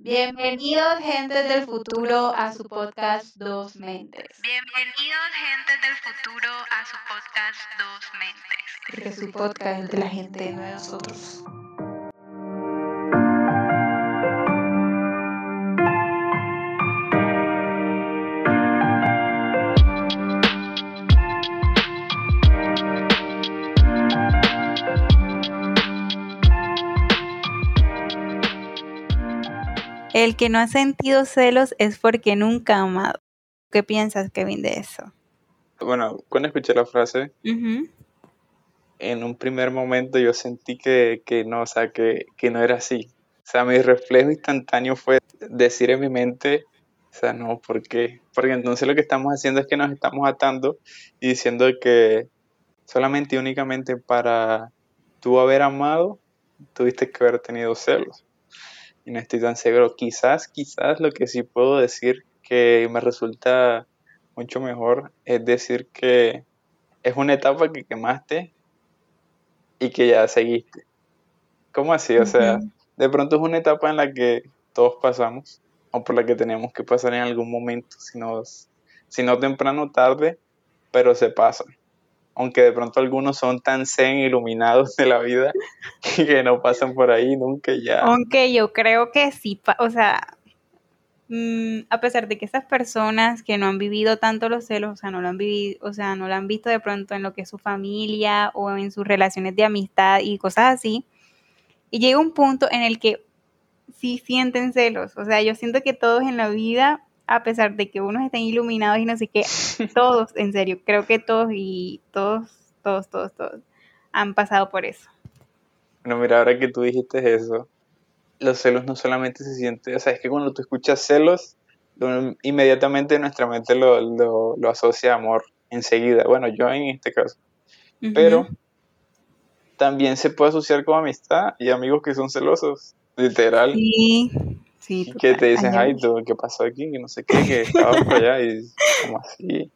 Bienvenidos, gente del futuro, a su podcast Dos Mentes. Bienvenidos, gente del futuro, a su podcast Dos Mentes. Porque su podcast es de la gente, de nosotros. El que no ha sentido celos es porque nunca ha amado. ¿Qué piensas, Kevin, de eso? Bueno, cuando escuché la frase, en un primer momento yo sentí que, que no, o sea, que, que no era así. O sea, mi reflejo instantáneo fue decir en mi mente, o sea, no, ¿por qué? Porque entonces lo que estamos haciendo es que nos estamos atando y diciendo que solamente y únicamente para tú haber amado, tuviste que haber tenido celos. Y no estoy tan seguro. Quizás, quizás lo que sí puedo decir que me resulta mucho mejor es decir que es una etapa que quemaste y que ya seguiste. ¿Cómo así? O sea, de pronto es una etapa en la que todos pasamos o por la que tenemos que pasar en algún momento, si no, si no temprano o tarde, pero se pasa. Aunque de pronto algunos son tan zen iluminados de la vida que no pasan por ahí nunca ya. Aunque yo creo que sí, o sea, mm, a pesar de que esas personas que no han vivido tanto los celos, o sea, no lo han vivido, o sea, no lo han visto de pronto en lo que es su familia o en sus relaciones de amistad y cosas así, y llega un punto en el que sí sienten celos, o sea, yo siento que todos en la vida, a pesar de que unos estén iluminados y no sé qué, todos, en serio, creo que todos y todos, todos, todos, todos han pasado por eso. Bueno, mira, ahora que tú dijiste eso, los celos no solamente se sienten, o sea, es que cuando tú escuchas celos, lo- inmediatamente nuestra mente lo, lo, lo asocia a amor enseguida. Bueno, yo en este caso. Pero también se puede asociar con amistad y amigos que son celosos, literal. Sí, sí. y que te dicen, Ay, tú, ¿qué pasó aquí? Que no sé qué, que estabas por allá y como así.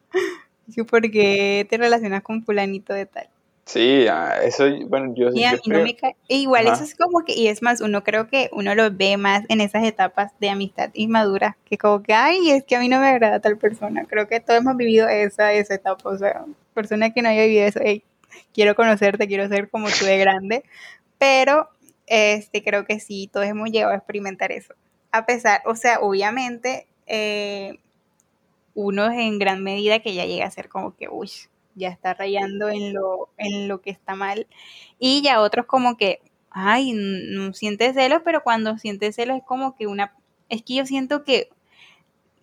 sí, porque te relacionas con fulanito de tal. Sí, ah, eso, bueno, yo, Y a yo mí no me cae. e igual Ajá. eso es como que, y es más, uno creo que uno lo ve más en esas etapas de amistad inmadura, que como que, ay, es que a mí no me agrada tal persona. Creo que todos hemos vivido esa, esa etapa, o sea, persona que no haya vivido eso, "Ey, quiero conocerte, quiero ser como tú de grande, pero este, creo que sí, todos hemos llegado a experimentar eso. A pesar, o sea, obviamente, eh, uno en gran medida que ya llega a ser como que, uy, ya está rayando en lo, en lo que está mal. Y ya otros como que, ay, no siente celos, pero cuando siente celos es como que una, es que yo siento que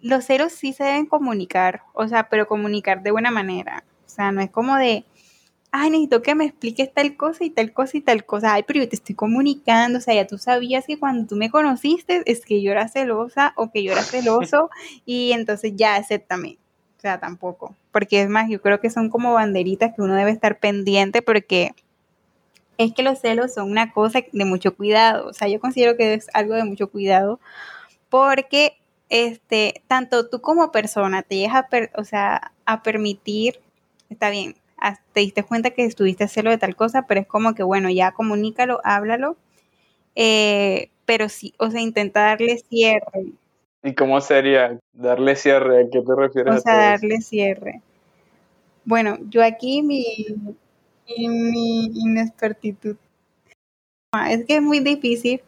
los celos sí se deben comunicar, o sea, pero comunicar de buena manera. O sea, no es como de, ay, necesito que me expliques tal cosa y tal cosa y tal cosa. Ay, pero yo te estoy comunicando, o sea, ya tú sabías que cuando tú me conociste es que yo era celosa o que yo era celoso y entonces ya acéptame. O sea, tampoco. Porque es más, yo creo que son como banderitas que uno debe estar pendiente porque es que los celos son una cosa de mucho cuidado. O sea, yo considero que es algo de mucho cuidado porque este, tanto tú como persona te llegas a, per- o sea, a permitir, está bien, te diste cuenta que estuviste celo de tal cosa, pero es como que, bueno, ya comunícalo, háblalo, eh, pero sí, o sea, intenta darle cierre, ¿Y cómo sería darle cierre? ¿A qué te refieres o a sea, eso? darle cierre. Bueno, yo aquí mi, mi inexpertitud. Ah, Es que es muy difícil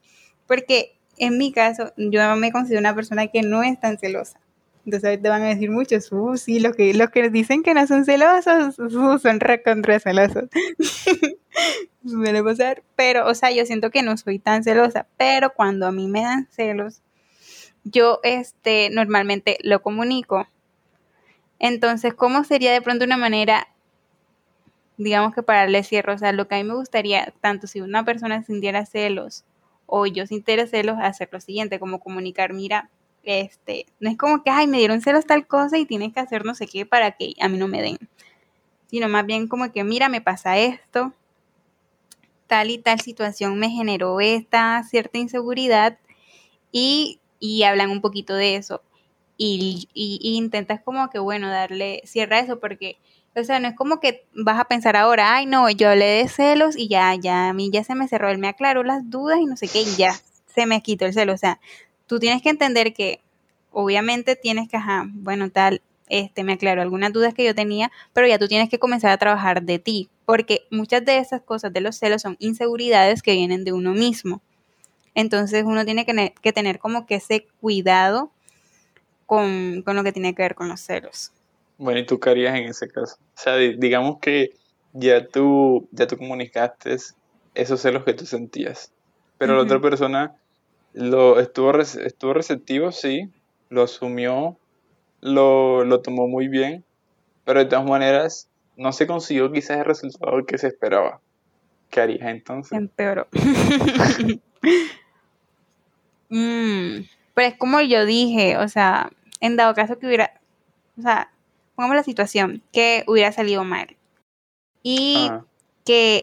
porque en mi caso yo me considero una persona que no es tan celosa. Entonces ahorita van a decir muchos, uh, sí, los que, los que dicen que no son celosos, uh, son recontra celosos. Suele pasar, pero, o sea, yo siento que no soy tan celosa, pero cuando a mí me dan celos, yo, este, normalmente lo comunico. Entonces, ¿cómo sería de pronto una manera, digamos que para darle cierre? O sea, lo que a mí me gustaría, tanto si una persona sintiera celos o yo sintiera celos, hacer lo siguiente, como comunicar, mira, este, no es como que, ay, me dieron celos tal cosa y tienes que hacer no sé qué para que a mí no me den, sino más bien como que, mira, me pasa esto, tal y tal situación me generó esta cierta inseguridad y, y hablan un poquito de eso. Y, y- intentas como que, bueno, darle cierre a eso porque, o sea, no es como que vas a pensar ahora, ay, no, yo hablé de celos y ya, ya, a mí ya se me cerró, él me aclaró las dudas y no sé qué, y ya se me quitó el celo. O sea, tú tienes que entender que obviamente tienes que, ajá, bueno, tal, este, me aclaro algunas dudas que yo tenía, pero ya tú tienes que comenzar a trabajar de ti, porque muchas de esas cosas de los celos son inseguridades que vienen de uno mismo. Entonces uno tiene que, que tener como que ese cuidado con, con, lo que tiene que ver con los celos. Bueno, ¿y tú qué harías en ese caso? O sea, digamos que ya tú, ya tú comunicaste esos celos que tú sentías, pero la otra persona lo estuvo, estuvo receptivo, sí, lo asumió, lo, lo tomó muy bien, pero de todas maneras no se consiguió quizás el resultado que se esperaba. ¿Qué harías entonces? Empeoró. mm, pero es como yo dije, o sea, en dado caso que hubiera, o sea, pongamos la situación, que hubiera salido mal. Y que,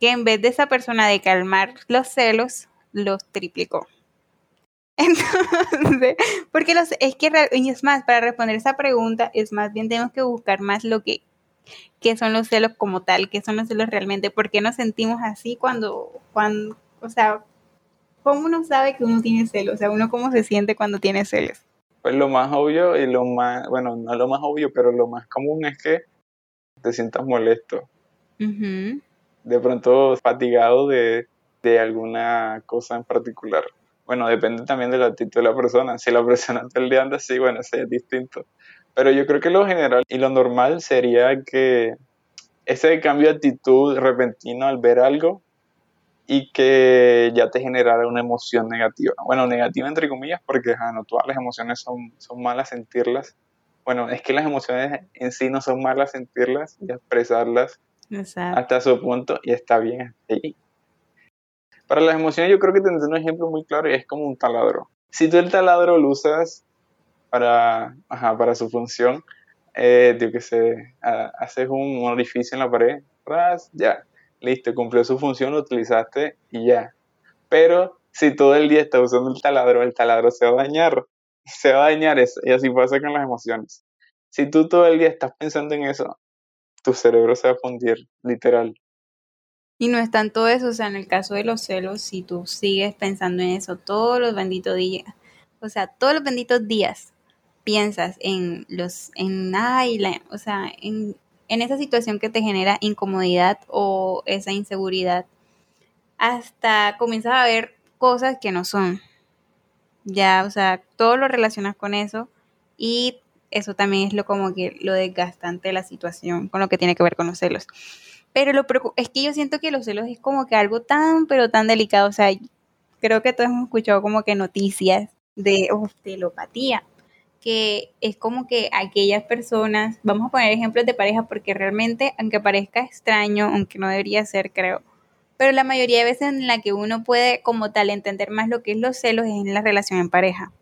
que en vez de esa persona de calmar los celos, los triplicó. Entonces, porque los, es que es más, para responder esa pregunta, es más bien tenemos que buscar más lo que, qué son los celos como tal, qué son los celos realmente, por qué nos sentimos así cuando, cuando, o sea, ¿cómo uno sabe que uno tiene celos? O sea, uno cómo se siente cuando tiene celos. Pues lo más obvio y lo más, bueno, no lo más obvio, pero lo más común es que te sientas molesto. De pronto fatigado de, de alguna cosa en particular. Bueno, depende también de la actitud de la persona. Si la persona está anda así, bueno, eso es distinto. Pero yo creo que lo general y lo normal sería que ese cambio de actitud repentino al ver algo y que ya te generara una emoción negativa. Bueno, negativa entre comillas porque no todas las emociones son, son malas sentirlas. Bueno, es que las emociones en sí no son malas sentirlas y expresarlas hasta su punto y está bien. Para las emociones yo creo que tendré un ejemplo muy claro y es como un taladro. Si tú el taladro lo usas para, su función, eh, que sé, haces un orificio en la pared, ras, ya, listo, cumplió su función, lo utilizaste y ya. Pero si todo el día estás usando el taladro, el taladro se va a dañar, se va a dañar eso, y así pasa con las emociones. Si tú todo el día estás pensando en eso, tu cerebro se va a fundir, literal. Y no es tanto eso, o sea, en el caso de los celos, si tú sigues pensando en eso todos los benditos días, o sea, todos los benditos días piensas en los, en, ay, o sea, en, en esa situación que te genera incomodidad o esa inseguridad, hasta comienzas a ver cosas que no son. Ya, o sea, todo lo relacionas con eso y eso también es lo como que lo desgastante de la situación con lo que tiene que ver con los celos. Pero lo es que yo siento que los celos es como que algo tan, pero tan delicado. O sea, creo que todos hemos escuchado como que noticias de telopatía, que es como que aquellas personas, vamos a poner ejemplos de pareja porque realmente, aunque parezca extraño, aunque no debería ser, creo, pero la mayoría de veces en la que uno puede como tal entender más lo que es los celos es en la relación en pareja.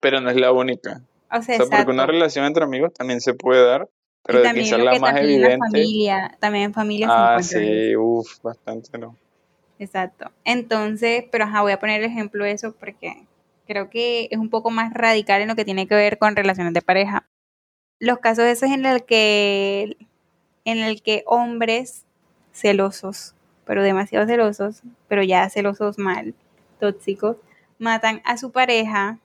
Pero no es la única. O sea, porque una relación entre amigos también se puede dar, pero de quizás la más evidente. familia, también en familia ah, sí, uff, bastante no. Exacto. Entonces, pero ajá, voy a poner el ejemplo de eso porque creo que es un poco más radical en lo que tiene que ver con relaciones de pareja. Los casos esos en el que en el que hombres celosos, pero demasiado celosos, pero ya celosos mal, tóxicos, matan a su pareja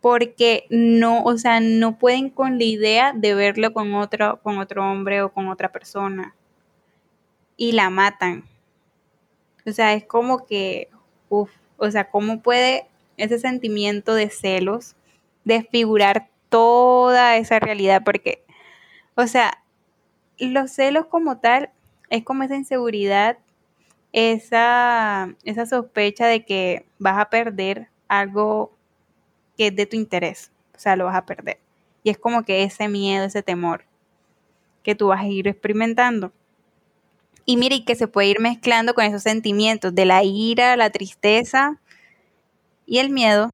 porque no, o sea, no pueden con la idea de verlo con otro, con otro hombre o con otra persona. Y la matan. O sea, es como que, uff, o sea, ¿cómo puede ese sentimiento de celos desfigurar toda esa realidad? Porque, o sea, los celos como tal es como esa inseguridad, esa, esa sospecha de que vas a perder algo que es de tu interés, o sea, lo vas a perder. Y es como que ese miedo, ese temor que tú vas a ir experimentando. Y mire, y que se puede ir mezclando con esos sentimientos de la ira, la tristeza y el miedo.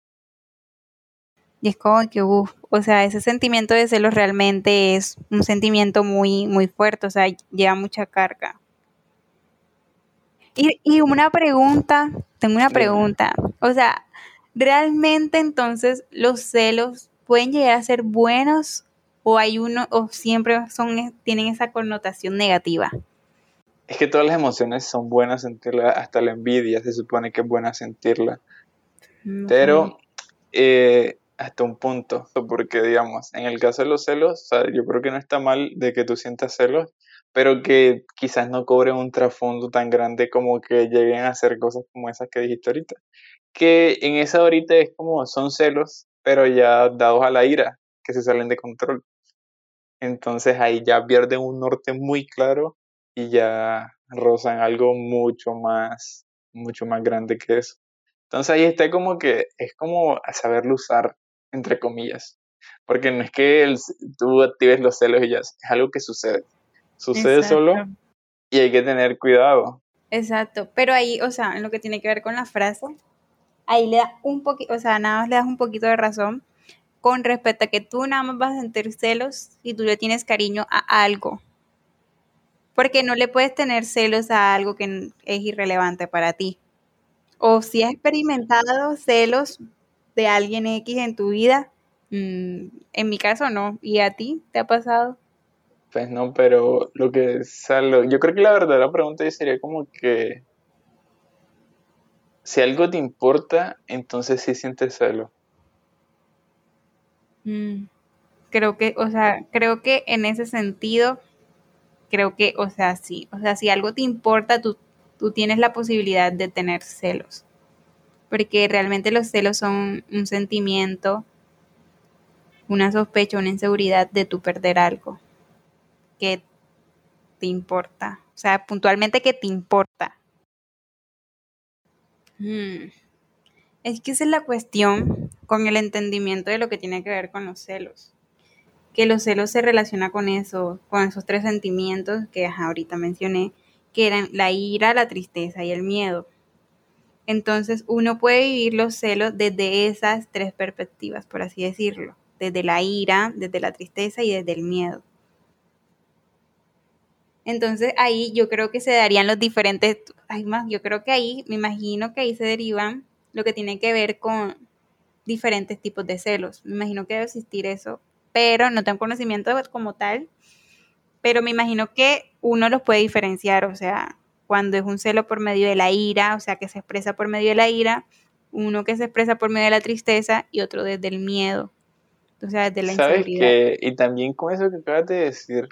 Y es como que, uff, o sea, ese sentimiento de celos realmente es un sentimiento muy, muy fuerte, o sea, lleva mucha carga. Y, y una pregunta, tengo una pregunta, o sea, ¿realmente entonces los celos pueden llegar a ser buenos o hay uno o siempre son tienen esa connotación negativa? Es que todas las emociones son buenas sentirlas, hasta la envidia se supone que es buena sentirla. Pero eh, hasta un punto, porque digamos, en el caso de los celos, o sea, yo creo que no está mal de que tú sientas celos, pero que quizás no cobren un trasfondo tan grande como que lleguen a hacer cosas como esas que dijiste ahorita. Que en esa ahorita es como, son celos, pero ya dados a la ira, que se salen de control. Entonces ahí ya pierden un norte muy claro y ya rozan algo mucho más, mucho más grande que eso. Entonces ahí está como que es como saberlo usar, entre comillas. Porque no es que el- tú actives los celos y ya, es algo que sucede. Sucede solo y hay que tener cuidado. Exacto, pero ahí, o sea, en lo que tiene que ver con la frase, ahí le das un poquito, o sea, nada más le das un poquito de razón con respecto a que tú nada más vas a sentir celos si tú le tienes cariño a algo. Porque no le puedes tener celos a algo que es irrelevante para ti. O si has experimentado celos de alguien X en tu vida, mm, en mi caso no. ¿Y a ti te ha pasado? Pues no, pero lo que sale, yo creo que la verdadera pregunta sería como que si algo te importa, entonces sí sientes celo. Mm, creo que, o sea, creo que en ese sentido, creo que, o sea, sí, o sea, si algo te importa, tú, tú tienes la posibilidad de tener celos, porque realmente los celos son un sentimiento, una sospecha, una inseguridad de tú perder algo que te importa, o sea, puntualmente que te importa. Mm, Es que esa es la cuestión con el entendimiento de lo que tiene que ver con los celos. Que los celos se relaciona con eso, con esos tres sentimientos que ahorita mencioné, que eran la ira, la tristeza y el miedo. Entonces uno puede vivir los celos desde esas tres perspectivas, por así decirlo. Desde la ira, desde la tristeza y desde el miedo. Entonces ahí yo creo que se darían los diferentes, ay más, yo creo que ahí, me imagino que ahí se derivan lo que tiene que ver con diferentes tipos de celos. Me imagino que debe existir eso, pero no tengo conocimiento como tal, pero me imagino que uno los puede diferenciar, o sea, cuando es un celo por medio de la ira, o sea, que se expresa por medio de la ira, uno que se expresa por medio de la tristeza y otro desde el miedo, o sea, desde la ¿Sabes inseguridad. Y también con eso que acabas de decir,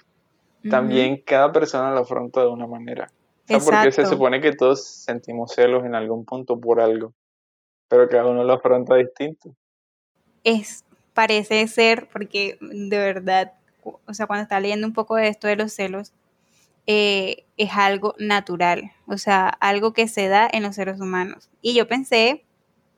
también cada persona lo afronta de una manera. O sea, porque se supone que todos sentimos celos en algún punto por algo, pero cada uno lo afronta distinto. es, parece ser, porque de verdad, o sea, cuando estaba leyendo un poco de esto de los celos, eh, es algo natural, o sea, algo que se da en los seres humanos. Y yo pensé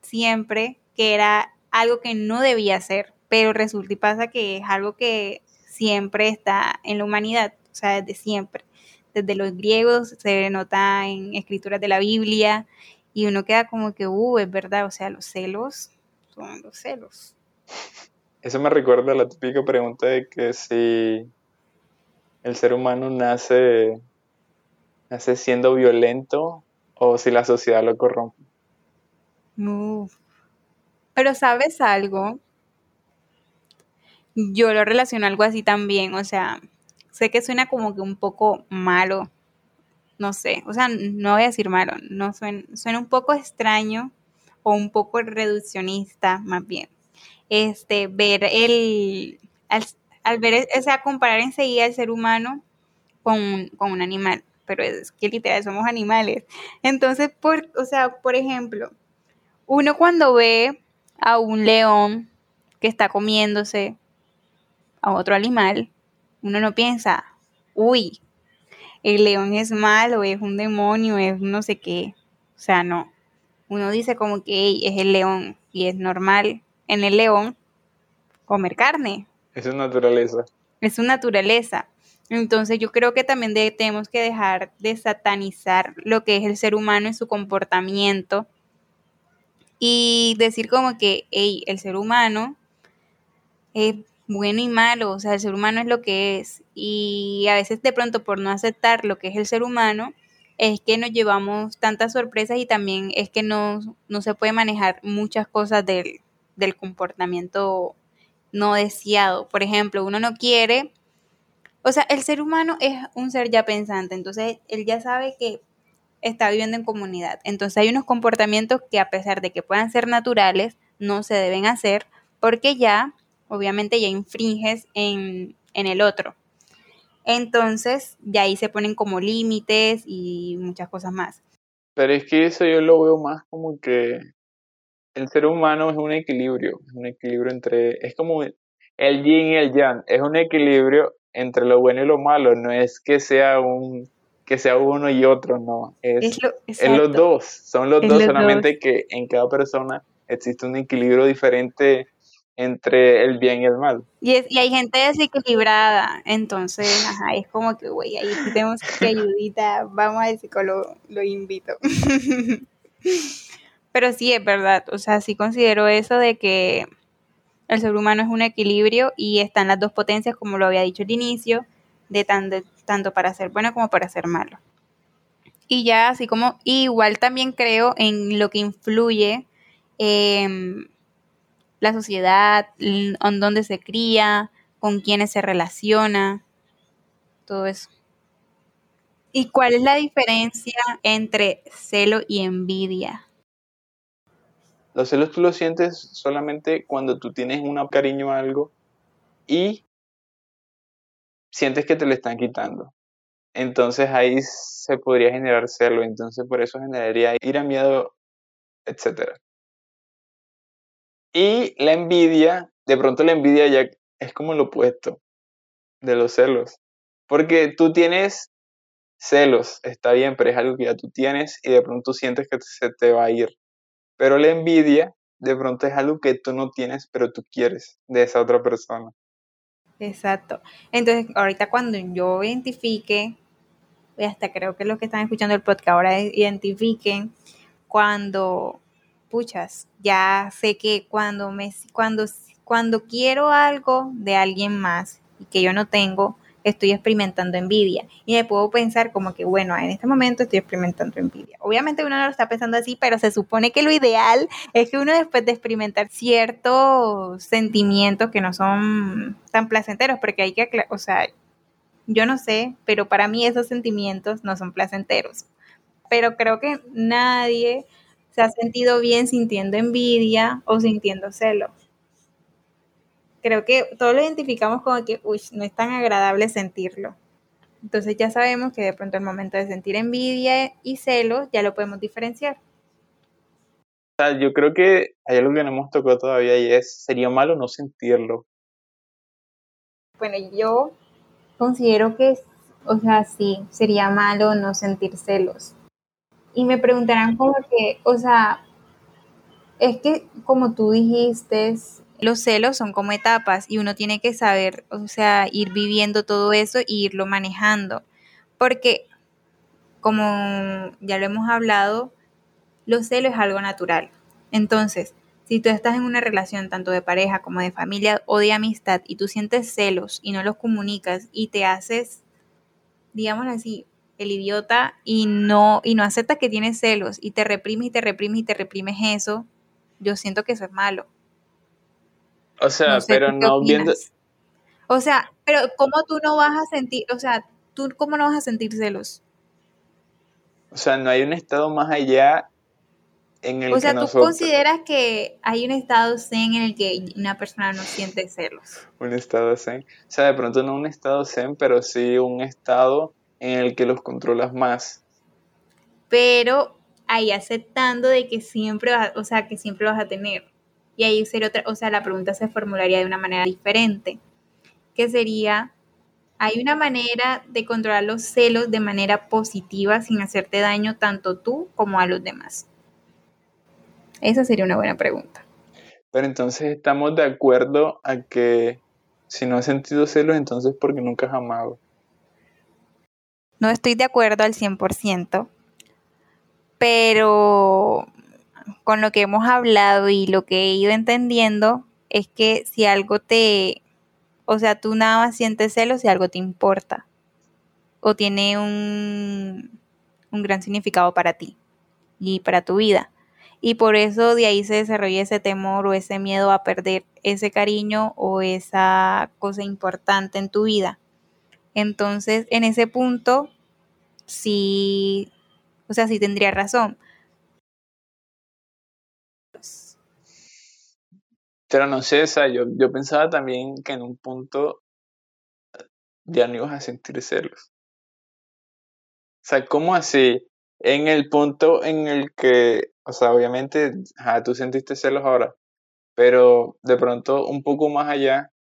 siempre que era algo que no debía ser, pero resulta y pasa que es algo que siempre está en la humanidad, o sea, desde siempre. Desde los griegos se nota en escrituras de la Biblia y uno queda como que, uh, es verdad, o sea, los celos son los celos. Eso me recuerda a la típica pregunta de que si el ser humano nace, nace siendo violento o si la sociedad lo corrompe. Uf. Pero sabes algo, yo lo relaciono algo así también, o sea, sé que suena como que un poco malo, no sé, o sea, no voy a decir malo, no suena, suena un poco extraño o un poco reduccionista más bien. Este, ver el, al, al ver, o sea, comparar enseguida el ser humano con, con un animal, pero es que literal somos animales. Entonces, por, o sea, por ejemplo, uno cuando ve a un león que está comiéndose a otro animal, uno no piensa, uy, el león es malo, es un demonio, es no sé qué. O sea, no. Uno dice como que "Ey, es el león y es normal en el león comer carne. Es naturaleza. Es su naturaleza. Entonces yo creo que también de- tenemos que dejar de satanizar lo que es el ser humano y su comportamiento y decir como que, hey, el ser humano es bueno y malo, o sea, el ser humano es lo que es. Y a veces de pronto por no aceptar lo que es el ser humano, es que nos llevamos tantas sorpresas y también es que no, no se puede manejar muchas cosas del, del comportamiento no deseado. Por ejemplo, uno no quiere, o sea, el ser humano es un ser ya pensante, entonces él ya sabe que está viviendo en comunidad. Entonces hay unos comportamientos que a pesar de que puedan ser naturales, no se deben hacer porque ya, obviamente, ya infringes en, en el otro. Entonces, ya ahí se ponen como límites y muchas cosas más. Pero es que eso yo lo veo más como que el ser humano es un equilibrio, es un equilibrio entre, es como el yin y el yang, es un equilibrio entre lo bueno y lo malo, no es que sea un que sea uno y otro, no, es, es, los dos, son los dos, solamente que en cada persona existe un equilibrio diferente entre el bien y el mal. Y, es, y hay gente desequilibrada, entonces, ajá, es como que, güey, ahí tenemos que ayudita, vamos al psicólogo, lo invito. Pero sí, es verdad, o sea, sí considero eso de que el ser humano es un equilibrio y están las dos potencias, como lo había dicho al inicio, de, tanto para ser bueno como para ser malo. Y ya así como, igual también creo en lo que influye em, la sociedad, en dónde se cría, con quiénes se relaciona, todo eso. ¿Y cuál es la diferencia entre celo y envidia? Los celos tú los sientes solamente cuando tú tienes un cariño a algo y sientes que te lo están quitando. Entonces ahí se podría generar celo, entonces por eso generaría ira, miedo, etc. Y la envidia, de pronto la envidia ya es como lo opuesto de los celos. Porque tú tienes celos, está bien, pero es algo que ya tú tienes y de pronto sientes que se te va a ir. Pero la envidia, de pronto es algo que tú no tienes, pero tú quieres de esa otra persona. Exacto. Entonces, ahorita cuando yo identifique, y hasta creo que los que están escuchando el podcast ahora identifiquen cuando, puchas, ya sé que cuando me, cuando, cuando quiero algo de alguien más y que yo no tengo, estoy experimentando envidia. Y me puedo pensar como que, bueno, en este momento estoy experimentando envidia. Obviamente uno no lo está pensando así, pero se supone que lo ideal es que uno después de experimentar ciertos sentimientos que no son tan placenteros, porque hay que, o sea, yo no sé, pero para mí esos sentimientos no son placenteros. Pero creo que nadie se ha sentido bien sintiendo envidia o sintiendo celo creo que todos lo identificamos como que, uy, no es tan agradable sentirlo. Entonces ya sabemos que de pronto el momento de sentir envidia y celos ya lo podemos diferenciar. yo creo que hay algo que no hemos tocado todavía y es, sería malo no sentirlo. Bueno, yo considero que, o sea, sí, sería malo no sentir celos. Y me preguntarán como que, o sea, es que como tú dijiste, los celos son como etapas y uno tiene que saber, o sea, ir viviendo todo eso e irlo manejando. Porque, como ya lo hemos hablado, los celos es algo natural. Entonces, si tú estás en una relación tanto de pareja como de familia o de amistad y tú sientes celos y no los comunicas y te haces, digamos así, el idiota y no, y no aceptas que tienes celos y te reprimes y te reprimes y te reprimes eso, yo siento que eso es malo. O sea, pero no viendo... O sea, pero ¿cómo tú no vas a sentir, o sea, tú cómo no vas a sentir celos? O sea, no hay un estado más allá en el o sea, tú consideras que hay un estado zen en el que una persona no siente celos. Un estado zen. O sea, de pronto no un estado zen, pero sí un estado en el que los controlas más. Pero ahí aceptando de que siempre vas, o sea, que siempre vas a tener. Y ahí sería otra, o sea, la pregunta se formularía de una manera diferente, que sería, ¿hay una manera de controlar los celos de manera positiva sin hacerte daño tanto tú como a los demás? Esa sería una buena pregunta. Pero entonces estamos de acuerdo a que si no has sentido celos, entonces porque nunca has amado. No estoy de acuerdo al 100%, pero con lo que hemos hablado y lo que he ido entendiendo es que si algo te, o sea, tú nada más sientes celos si algo te importa o tiene un, un gran significado para ti y para tu vida. Y por eso de ahí se desarrolla ese temor o ese miedo a perder ese cariño o esa cosa importante en tu vida. Entonces, en ese punto, si O sea, sí tendría razón. Pero no sé, yo, yo pensaba también que en un punto ya no ibas a sentir celos. O sea, ¿cómo así? En el punto en el que, o sea, obviamente, tú sentiste celos ahora, pero de pronto un poco más allá,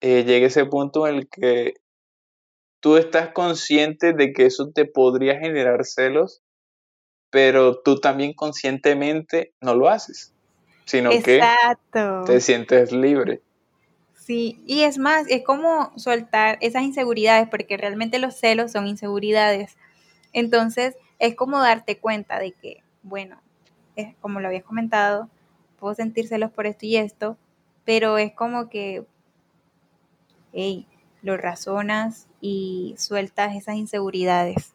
eh, llega ese punto en el que tú estás consciente de que eso te podría generar celos, pero tú también conscientemente no lo haces, sino que te sientes libre. Sí, y es más, es como soltar esas inseguridades, porque realmente los celos son inseguridades. Entonces, es como darte cuenta de que, bueno, es como lo habías comentado, puedo sentir celos por esto y esto, pero es como que, hey, lo razonas y sueltas esas inseguridades.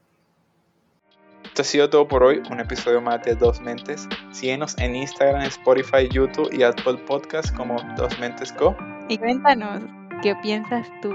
Esto ha sido todo por hoy, un episodio más de Dos Mentes. Síguenos en Instagram, Spotify, YouTube y Apple Podcast como Dos Mentes Co. Y cuéntanos, ¿qué piensas tú?